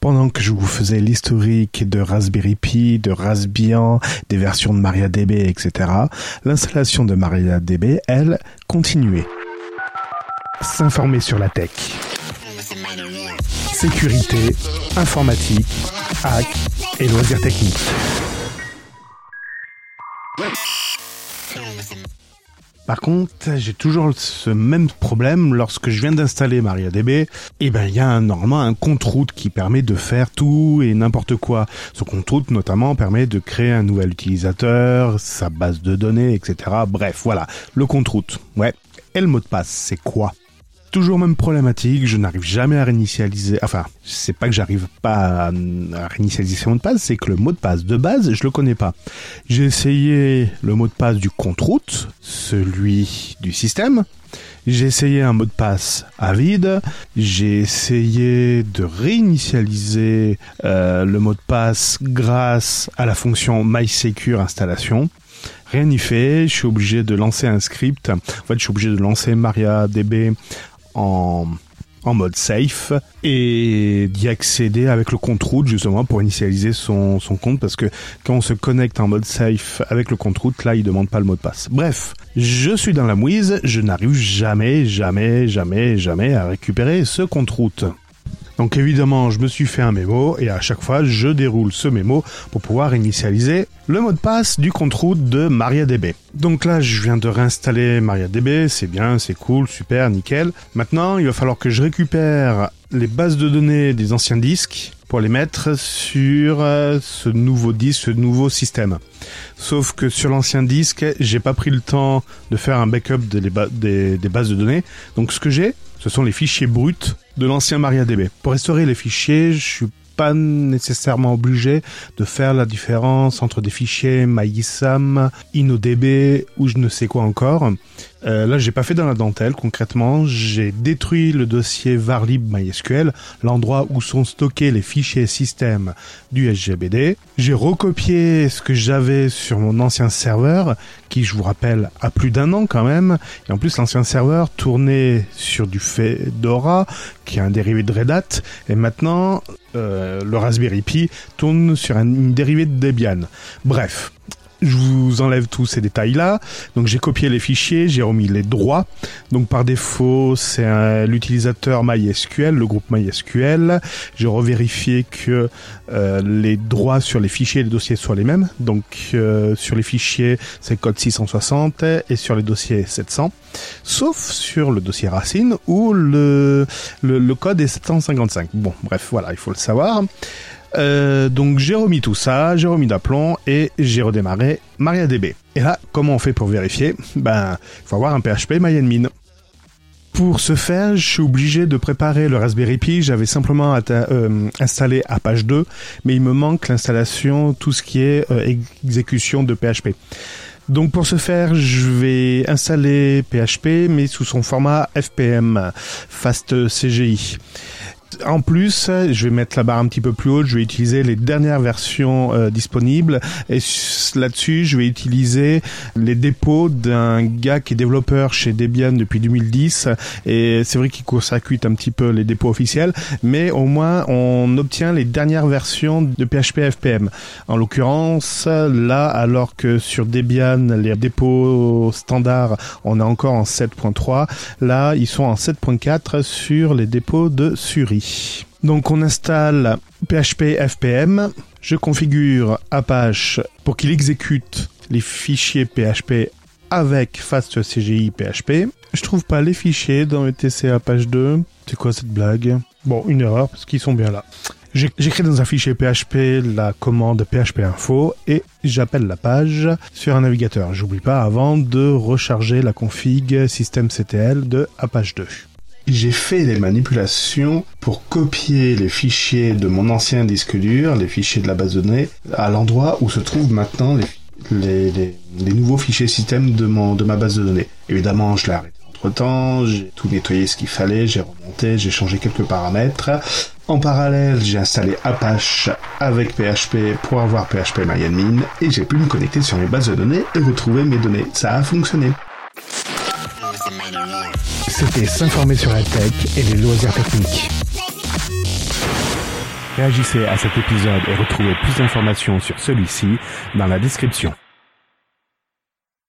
Pendant que je vous faisais l'historique de Raspberry Pi, de Raspbian, des versions de MariaDB, etc., l'installation de MariaDB, elle, continuait. S'informer sur la tech. Sécurité, informatique, hack et loisirs techniques. Par contre, j'ai toujours ce même problème lorsque je viens d'installer MariaDB. Et ben, il y a normalement un compte route qui permet de faire tout et n'importe quoi. Ce compte route, notamment, permet de créer un nouvel utilisateur, sa base de données, etc. Bref, voilà. Le compte route. Ouais. Et le mot de passe, c'est quoi? Toujours même problématique, je n'arrive jamais à réinitialiser, enfin, c'est pas que j'arrive pas à, réinitialiser ce mot de passe, c'est que le mot de passe de base, je le connais pas. J'ai essayé le mot de passe du compte route, celui du système, j'ai essayé un mot de passe à vide. J'ai essayé de réinitialiser euh, le mot de passe grâce à la fonction MySecure installation. Rien n'y fait. Je suis obligé de lancer un script. En fait, je suis obligé de lancer MariaDB en, mode safe et d'y accéder avec le compte route justement pour initialiser son, son compte parce que quand on se connecte en mode safe avec le compte route là il demande pas le mot de passe. Bref, je suis dans la mouise, je n'arrive jamais, jamais, jamais, jamais à récupérer ce compte route. Donc évidemment, je me suis fait un mémo et à chaque fois, je déroule ce mémo pour pouvoir initialiser le mot de passe du compte route de MariaDB. Donc là, je viens de réinstaller MariaDB, c'est bien, c'est cool, super, nickel. Maintenant, il va falloir que je récupère les bases de données des anciens disques pour les mettre sur euh, ce nouveau disque, ce nouveau système. Sauf que sur l'ancien disque, j'ai pas pris le temps de faire un backup des, bases de données. Donc ce que j'ai, ce sont les fichiers bruts de l'ancien MariaDB. Pour restaurer les fichiers, je suis pas nécessairement obligé de faire la différence entre des fichiers MyISAM, InnoDB ou je ne sais quoi encore. Euh, là, j'ai pas fait dans la dentelle concrètement. J'ai détruit le dossier varlib MySQL, l'endroit où sont stockés les fichiers système du SGBD. J'ai recopié ce que j'avais sur mon ancien serveur, qui, je vous rappelle, a plus d'un an quand même. Et en plus, l'ancien serveur tournait sur du Fedora, qui est un dérivé de Red Hat. Et maintenant, euh, le Raspberry Pi tourne sur une dérivée de Debian. Bref, je vous enlève tous ces détails-là. Donc j'ai copié les fichiers, j'ai remis les droits. Donc par défaut, c'est l'utilisateur MySQL, le groupe MySQL. J'ai revérifié que euh, les droits sur les fichiers et les dossiers soient les mêmes. Donc euh, sur les fichiers, c'est code 660 et sur les dossiers 700. Sauf sur le dossier racine où le, le, le code est 755. Bon, bref, voilà, il faut le savoir. Euh, donc j'ai remis tout ça, j'ai remis d'aplomb et j'ai redémarré MariaDB. Et là, comment on fait pour vérifier? Ben, il faut avoir un PHP MyAdmin. Pour ce faire, je suis obligé de préparer le Raspberry Pi. J'avais simplement euh, installé à page 2, mais il me manque l'installation, tout ce qui est euh, exécution de PHP. Donc pour ce faire, je vais installer PHP, mais sous son format FPM, Fast CGI en plus, je vais mettre la barre un petit peu plus haute, je vais utiliser les dernières versions euh, disponibles et là-dessus, je vais utiliser les dépôts d'un gars qui est développeur chez Debian depuis 2010 et c'est vrai qu'il court-circuite un petit peu les dépôts officiels, mais au moins on obtient les dernières versions de PHP FPM. En l'occurrence, là, alors que sur Debian, les dépôts standards, on est encore en 7.3, là, ils sont en 7.4 sur les dépôts de Suri. Donc on installe PHP FPM, je configure Apache pour qu'il exécute les fichiers PHP avec FastCGI PHP. Je trouve pas les fichiers dans etc Apache 2. C'est quoi cette blague? Bon, une erreur parce qu'ils sont bien là. J'écris dans un fichier PHP la commande PHP info et j'appelle la page sur un navigateur. J'oublie pas avant de recharger la config systemctl de Apache 2 j'ai fait des manipulations pour copier les fichiers de mon ancien disque dur, les fichiers de la base de données, à l'endroit où se trouvent maintenant les, nouveaux fichiers système de, mon, de ma base de données. Évidemment, je l'ai arrêté entre temps, j'ai tout nettoyé ce qu'il fallait, j'ai remonté, j'ai changé quelques paramètres. En parallèle, j'ai installé Apache avec PHP pour avoir PHP MyAdmin et j'ai pu me connecter sur mes bases de données et retrouver mes données. Ça a fonctionné. C'était s'informer sur la tech et les loisirs techniques. Réagissez à cet épisode et retrouvez plus d'informations sur celui-ci dans la description.